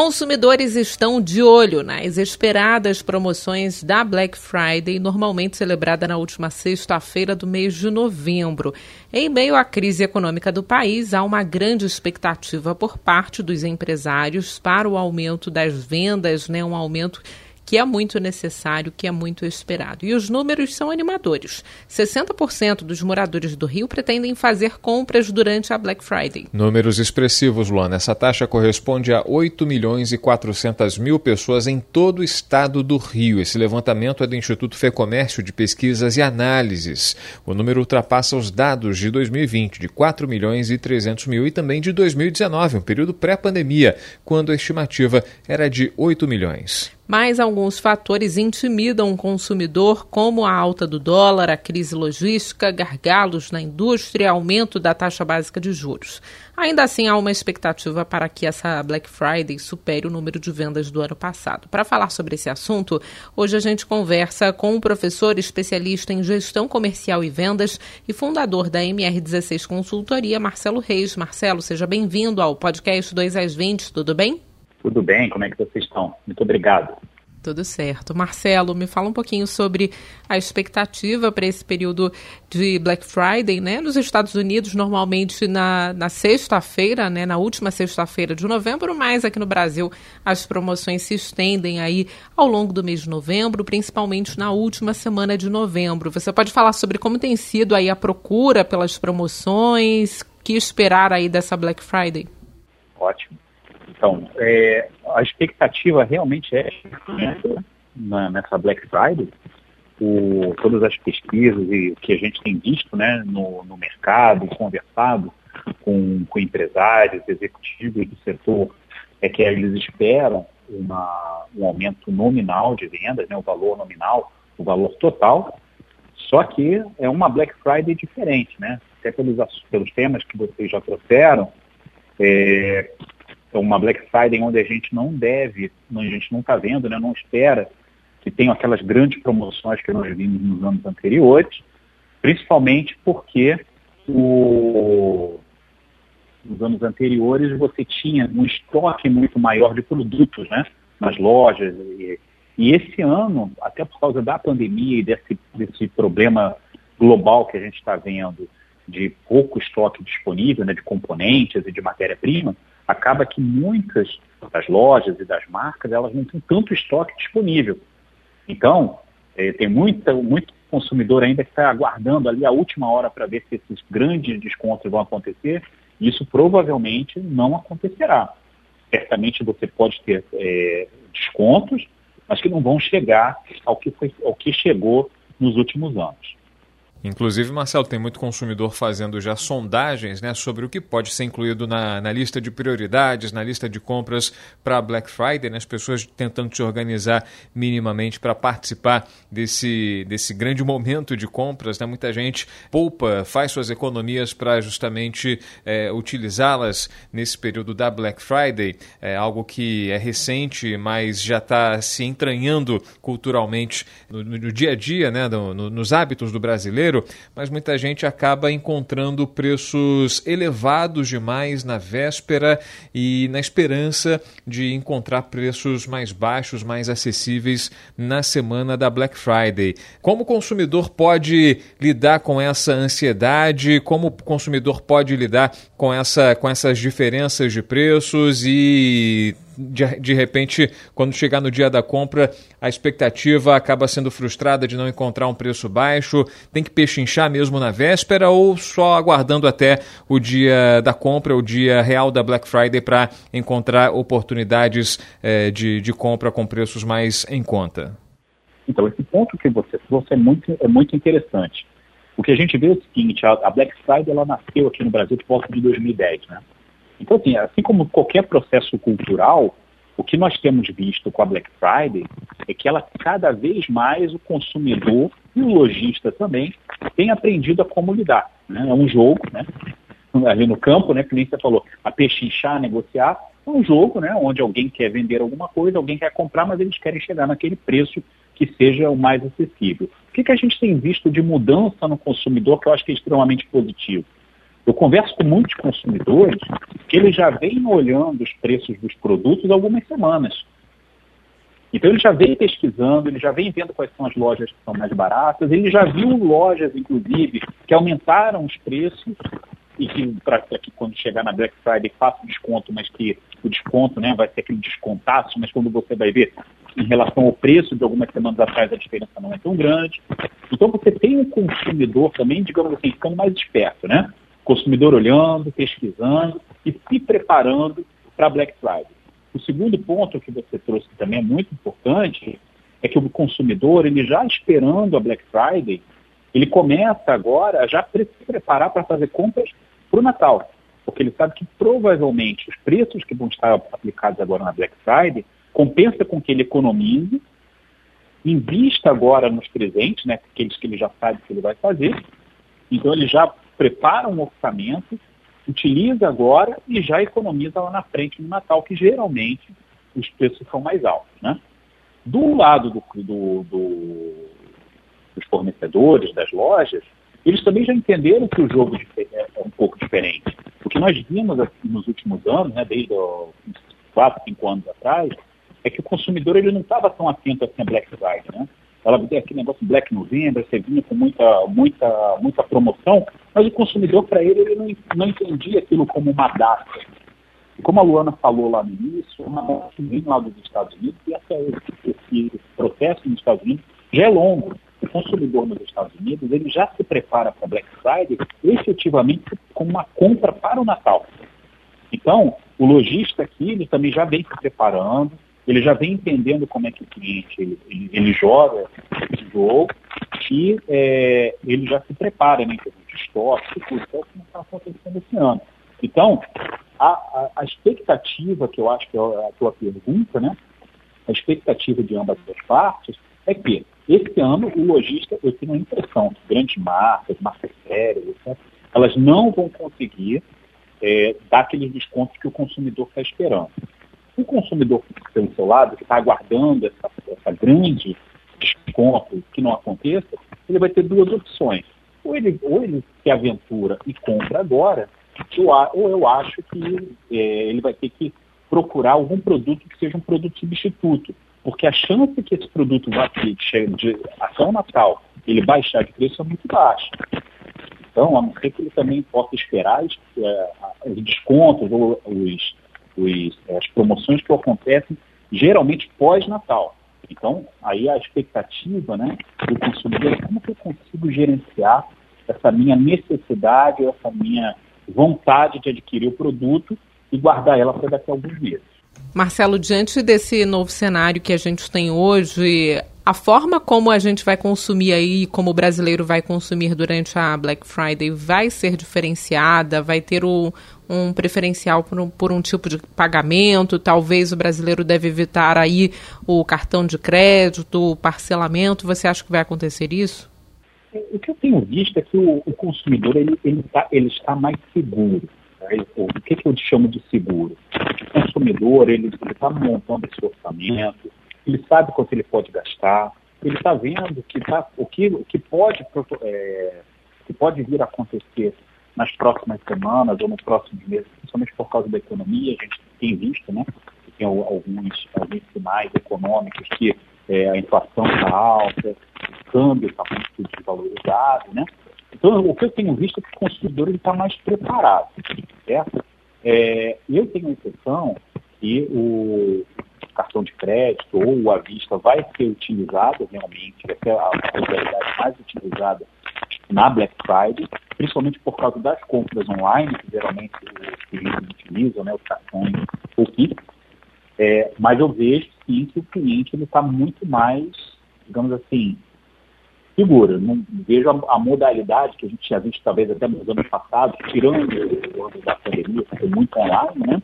Consumidores estão de olho nas esperadas promoções da Black Friday, normalmente celebrada na última sexta-feira do mês de novembro. Em meio à crise econômica do país, há uma grande expectativa por parte dos empresários para o aumento das vendas, né, um aumento que é muito necessário, que é muito esperado. E os números são animadores. 60% dos moradores do Rio pretendem fazer compras durante a Black Friday. Números expressivos, Luana. Essa taxa corresponde a 8 milhões e 400 mil pessoas em todo o estado do Rio. Esse levantamento é do Instituto Fecomércio de Pesquisas e Análises. O número ultrapassa os dados de 2020, de 4 milhões e 300 mil, e também de 2019, um período pré-pandemia, quando a estimativa era de 8 milhões mas alguns fatores intimidam o consumidor, como a alta do dólar, a crise logística, gargalos na indústria, aumento da taxa básica de juros. Ainda assim, há uma expectativa para que essa Black Friday supere o número de vendas do ano passado. Para falar sobre esse assunto, hoje a gente conversa com um professor especialista em gestão comercial e vendas e fundador da MR16 Consultoria, Marcelo Reis. Marcelo, seja bem-vindo ao podcast 2 às 20, tudo bem? Tudo bem, como é que vocês estão? Muito obrigado. Tudo certo. Marcelo, me fala um pouquinho sobre a expectativa para esse período de Black Friday, né? Nos Estados Unidos, normalmente na, na sexta-feira, né? Na última sexta-feira de novembro, mas aqui no Brasil as promoções se estendem aí ao longo do mês de novembro, principalmente na última semana de novembro. Você pode falar sobre como tem sido aí a procura pelas promoções, que esperar aí dessa Black Friday? Ótimo. Então, é, a expectativa realmente é na, nessa Black Friday, o, todas as pesquisas e o que a gente tem visto né, no, no mercado, conversado com, com, empresários, executivos do setor, é que eles esperam uma, um aumento nominal de vendas, né, o valor nominal, o valor total, só que é uma Black Friday diferente, né? Até pelos, pelos temas que vocês já trouxeram, é uma Black Friday onde a gente não deve, a gente não está vendo, né, não espera que tenham aquelas grandes promoções que nós vimos nos anos anteriores, principalmente porque o, nos anos anteriores você tinha um estoque muito maior de produtos né, nas lojas. E, e esse ano, até por causa da pandemia e desse, desse problema global que a gente está vendo de pouco estoque disponível, né, de componentes e de matéria-prima, acaba que muitas das lojas e das marcas elas não têm tanto estoque disponível. Então, é, tem muita, muito consumidor ainda que está aguardando ali a última hora para ver se esses grandes descontos vão acontecer. Isso provavelmente não acontecerá. Certamente você pode ter é, descontos, mas que não vão chegar ao que, foi, ao que chegou nos últimos anos. Inclusive, Marcelo, tem muito consumidor fazendo já sondagens né, sobre o que pode ser incluído na, na lista de prioridades, na lista de compras para Black Friday, né, as pessoas tentando se organizar minimamente para participar desse, desse grande momento de compras. Né? Muita gente poupa, faz suas economias para justamente é, utilizá-las nesse período da Black Friday, é algo que é recente, mas já está se entranhando culturalmente no, no, dia a dia, né, no, nos hábitos do brasileiro brasileiro, mas muita gente acaba encontrando preços elevados demais na véspera e na esperança de encontrar preços mais baixos, mais acessíveis na semana da Black Friday. Como o consumidor pode lidar com essa ansiedade? Como o consumidor pode lidar com, essa, com essas diferenças de preços e de, de repente, quando chegar no dia da compra, a expectativa acaba sendo frustrada de não encontrar um preço baixo? Tem que pechinchar mesmo na véspera ou só aguardando até o dia da compra, o dia real da Black Friday para encontrar oportunidades é, de, de compra com preços mais em conta? Então, esse ponto que você trouxe é muito, é muito interessante. O que a gente vê é o seguinte, a Black Friday ela nasceu aqui no Brasil por volta de 2010, né? Então, assim, assim como qualquer processo cultural, o que nós temos visto com a Black Friday é que ela cada vez mais o consumidor e o lojista também tem aprendido a como lidar. Né? É um jogo, né? ali no campo, né, que nem você falou, a pechinchar, negociar, É um jogo, né, onde alguém quer vender alguma coisa, alguém quer comprar, mas eles querem chegar naquele preço que seja o mais acessível. O que, que a gente tem visto de mudança no consumidor que eu acho que é extremamente positivo? Eu converso com muitos consumidores que eles já vêm olhando os preços dos produtos algumas semanas. Então ele já vem pesquisando, ele já vem vendo quais são as lojas que são mais baratas, ele já viu lojas, inclusive, que aumentaram os preços e que para que quando chegar na Black Friday faça desconto, mas que o desconto né, vai ser aquele descontaço, mas quando você vai ver em relação ao preço de algumas semanas atrás a diferença não é tão grande. Então você tem um consumidor também, digamos assim, ficando mais esperto, né? Consumidor olhando, pesquisando e se preparando para Black Friday. O segundo ponto que você trouxe que também é muito importante é que o consumidor, ele já esperando a Black Friday, ele começa agora já se preparar para fazer compras para o Natal, porque ele sabe que provavelmente os preços que vão estar aplicados agora na Black Friday compensa com que ele economize, invista agora nos presentes, né, aqueles que ele já sabe que ele vai fazer, então ele já prepara um orçamento, utiliza agora e já economiza lá na frente no Natal, que geralmente os preços são mais altos. Né? Do lado do, do, do, dos fornecedores, das lojas, eles também já entenderam que o jogo é, é um pouco diferente. O que nós vimos assim, nos últimos anos, né, desde 4, 5 anos atrás, é que o consumidor ele não estava tão atento assim a Black Friday. Né? Ela aquele negócio Black November, você vinha com muita, muita, muita promoção, mas o consumidor, para ele, ele não, não entendia aquilo como uma data. E como a Luana falou lá no início, uma data que vem lá dos Estados Unidos, e essa, esse, esse processo nos Estados Unidos já é longo o consumidor nos Estados Unidos ele já se prepara para Black Friday efetivamente como uma compra para o Natal. Então, o lojista aqui ele também já vem se preparando, ele já vem entendendo como é que o cliente ele, ele, joga esse jogo e é, ele já se prepara né, em termos de estoque tudo, que é que está acontecendo esse ano. Então, a, a, a, expectativa, que eu acho que é a tua pergunta, né, a expectativa de ambas as partes é que esse ano, o lojista, eu tenho a impressão que grandes marcas, marcas sérias, elas não vão conseguir é, dar aqueles descontos que o consumidor está esperando. O consumidor pelo seu lado, que está aguardando essa, essa grande desconto que não aconteça, ele vai ter duas opções. Ou ele, ou ele se aventura e compra agora, ou eu acho que é, ele vai ter que procurar algum produto que seja um produto substituto porque a chance que esse produto vá aqui, chegue de ação Natal, ele baixar de preço é muito baixa. Então, a não ser que ele também possa esperar os, é, os descontos ou os, é, as promoções que acontecem geralmente pós-Natal. Então, aí a expectativa né, do consumidor é como que eu consigo gerenciar essa minha necessidade, essa minha vontade de adquirir o produto e guardar ela para daqui a alguns meses. Marcelo, diante desse novo cenário que a gente tem hoje, a forma como a gente vai consumir aí, como o brasileiro vai consumir durante a Black Friday, vai ser diferenciada? Vai ter o, um preferencial por um, por um, tipo de pagamento? Talvez o brasileiro deve evitar aí o cartão de crédito, o parcelamento. Você acha que vai acontecer isso? O que eu tenho visto é que o, o consumidor ele, ele, tá, ele está mais seguro. O que, que eu chamo de seguro? O consumidor, ele está montando esse orçamento, ele sabe quanto ele pode gastar, ele está vendo que tá, o, que, o que, pode, é, que pode vir a acontecer nas próximas semanas ou nos próximos meses, principalmente por causa da economia, a gente tem visto, né? Tem alguns, alguns sinais econômicos que é, a inflação está alta, o câmbio está muito desvalorizado, né? Então, o que eu tenho visto é que o consumidor está mais preparado, certo? É, eu tenho a impressão que o cartão de crédito ou a vista vai ser utilizado realmente, ser a modalidade mais utilizada na Black Friday, principalmente por causa das compras online, que geralmente os clientes utilizam, né, os cartões ou Pix. É, mas eu vejo sim que o cliente está muito mais, digamos assim, segura. Não vejo a, a, modalidade que a gente tinha visto talvez até nos anos passados, tirando o ano da pandemia, que foi muito online, né?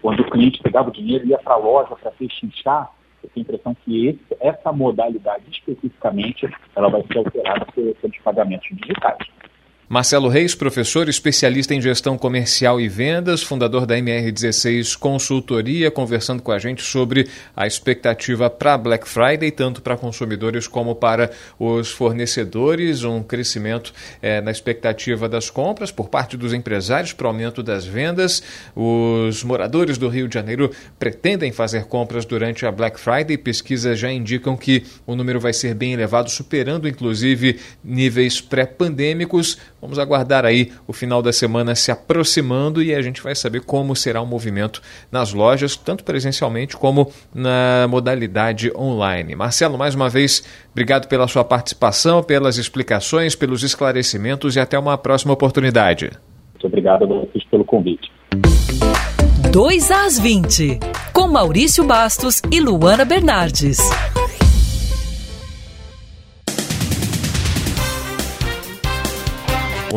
Quando o cliente pegava o dinheiro e ia para a loja para pechinchar, eu tenho a impressão que esse, essa modalidade especificamente ela vai ser alterada pelos pagamentos digitais. Marcelo Reis, professor, especialista em gestão comercial e vendas, fundador da MR16 Consultoria, conversando com a gente sobre a expectativa para Black Friday, tanto para consumidores como para os fornecedores, um crescimento é, na expectativa das compras por parte dos empresários para o aumento das vendas. Os moradores do Rio de Janeiro pretendem fazer compras durante a Black Friday. Pesquisas já indicam que o número vai ser bem elevado, superando inclusive níveis pré-pandêmicos. Vamos aguardar aí o final da semana se aproximando e a gente vai saber como será o movimento nas lojas, tanto presencialmente como na modalidade online. Marcelo, mais uma vez, obrigado pela sua participação, pelas explicações, pelos esclarecimentos e até uma próxima oportunidade. Muito obrigado a vocês pelo convite. 2 às 20, com Maurício Bastos e Luana Bernardes.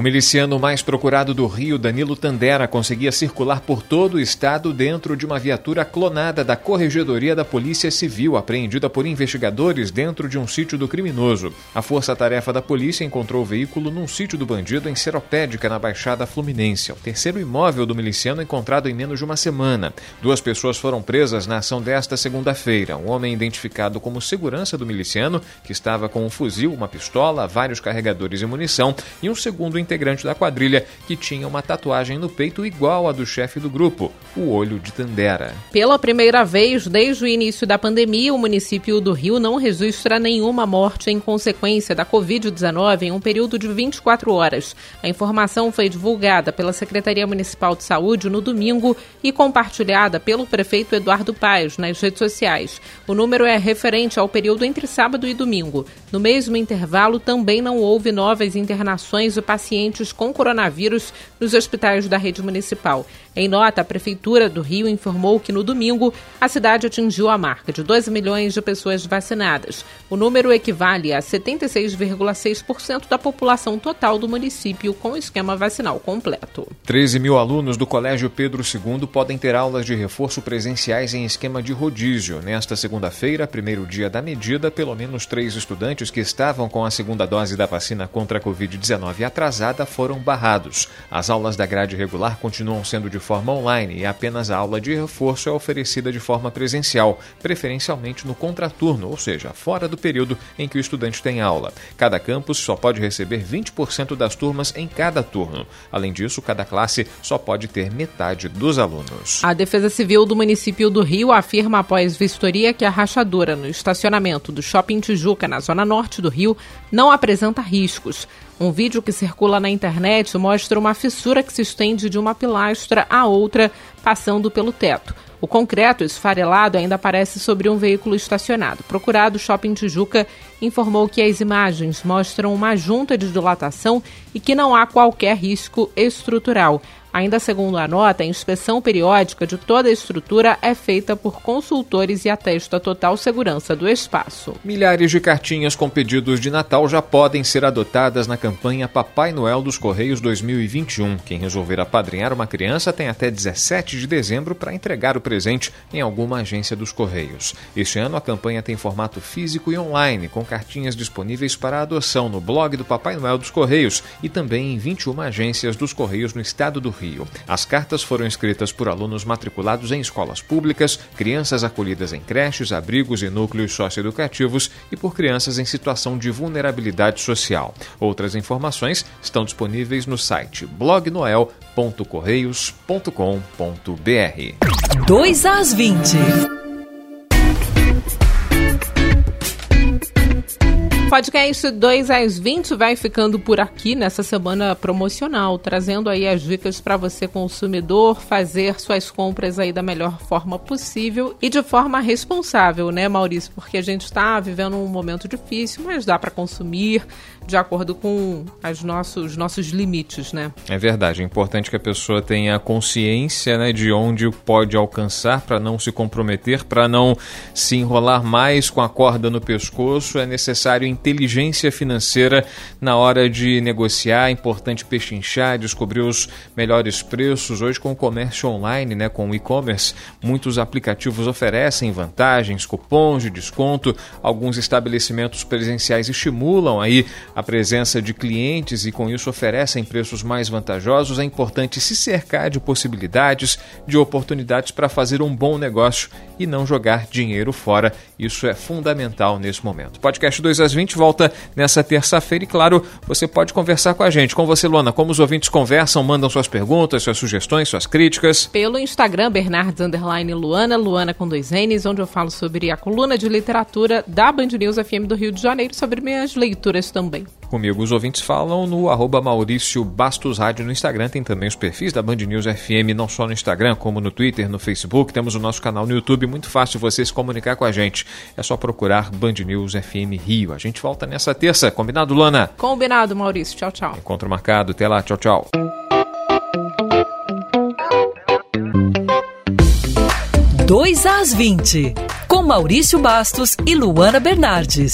O miliciano mais procurado do Rio, Danilo Tandera, conseguia circular por todo o estado dentro de uma viatura clonada da Corregedoria da Polícia Civil, apreendida por investigadores dentro de um sítio do criminoso. A força-tarefa da polícia encontrou o veículo num sítio do bandido em Seropédica, na Baixada Fluminense. É o terceiro imóvel do miliciano encontrado em menos de uma semana. Duas pessoas foram presas na ação desta segunda-feira. Um homem identificado como segurança do miliciano, que estava com um fuzil, uma pistola, vários carregadores e munição, e um segundo integrante da quadrilha que tinha uma tatuagem no peito igual à do chefe do grupo, o Olho de Tandera. Pela primeira vez desde o início da pandemia, o município do Rio não registra nenhuma morte em consequência da Covid-19 em um período de 24 horas. A informação foi divulgada pela Secretaria Municipal de Saúde no domingo e compartilhada pelo prefeito Eduardo Paes nas redes sociais. O número é referente ao período entre sábado e domingo. No mesmo intervalo, também não houve novas internações de pacientes pacientes com coronavírus nos hospitais da rede municipal. Em nota, a Prefeitura do Rio informou que no domingo a cidade atingiu a marca de 12 milhões de pessoas vacinadas. O número equivale a 76,6% da população total do município com esquema vacinal completo. 13 mil alunos do Colégio Pedro II podem ter aulas de reforço presenciais em esquema de rodízio. Nesta segunda-feira, primeiro dia da medida, pelo menos três estudantes que estavam com a segunda dose da vacina contra a Covid-19 atrasada foram barrados. As aulas da grade regular continuam sendo de forma online e apenas a aula de reforço é oferecida de forma presencial, preferencialmente no contraturno, ou seja, fora do período em que o estudante tem aula. Cada campus só pode receber 20% das turmas em cada turno. Além disso, cada classe só pode ter metade dos alunos. A Defesa Civil do município do Rio afirma após vistoria que a rachadura no estacionamento do Shopping Tijuca, na zona norte do Rio, não apresenta riscos. Um vídeo que circula na internet mostra uma fissura que se estende de uma pilastra a outra, passando pelo teto. O concreto esfarelado ainda aparece sobre um veículo estacionado. Procurado, o Shopping Tijuca informou que as imagens mostram uma junta de dilatação e que não há qualquer risco estrutural. Ainda segundo a nota, a inspeção periódica de toda a estrutura é feita por consultores e atesta total segurança do espaço. Milhares de cartinhas com pedidos de Natal já podem ser adotadas na campanha Papai Noel dos Correios 2021. Quem resolver apadrinhar uma criança tem até 17 de dezembro para entregar o presente em alguma agência dos Correios. Este ano a campanha tem formato físico e online, com cartinhas disponíveis para adoção no blog do Papai Noel dos Correios e também em 21 agências dos Correios no estado do Rio. As cartas foram escritas por alunos matriculados em escolas públicas, crianças acolhidas em creches, abrigos e núcleos socioeducativos e por crianças em situação de vulnerabilidade social. Outras informações estão disponíveis no site blognoel.correios.com.br. 2 às 20. Podcast 2 às 20 vai ficando por aqui nessa semana promocional, trazendo aí as dicas para você consumidor fazer suas compras aí da melhor forma possível e de forma responsável, né, Maurício? Porque a gente está vivendo um momento difícil, mas dá para consumir de acordo com as nossos, os nossos limites, né? É verdade, é importante que a pessoa tenha consciência né, de onde pode alcançar para não se comprometer, para não se enrolar mais com a corda no pescoço. É necessário inteligência financeira na hora de negociar. É importante pechinchar, descobrir os melhores preços. Hoje, com o comércio online, né, com o e-commerce, muitos aplicativos oferecem vantagens, cupons de desconto. Alguns estabelecimentos presenciais estimulam aí a presença de clientes e, com isso, oferecem preços mais vantajosos. É importante se cercar de possibilidades, de oportunidades para fazer um bom negócio e não jogar dinheiro fora. Isso é fundamental nesse momento. Podcast 2 às 20 volta nessa terça-feira e, claro, você pode conversar com a gente. Com você, Luana, como os ouvintes conversam, mandam suas perguntas, suas sugestões, suas críticas. Pelo Instagram, Bernardes Luana, Luana com dois N's, onde eu falo sobre a coluna de literatura da Band News FM do Rio de Janeiro, sobre minhas leituras também. Comigo, os ouvintes falam no arroba Maurício Bastos Rádio no Instagram. Tem também os perfis da Band News FM, não só no Instagram, como no Twitter, no Facebook. Temos o nosso canal no YouTube muito fácil você se comunicar com a gente. É só procurar Band News FM Rio. A gente volta nessa terça. Combinado, Lana? Combinado, Maurício. Tchau, tchau. Encontro marcado. Até lá. Tchau, tchau. Dois às 20, com Maurício Bastos e Luana Bernardes.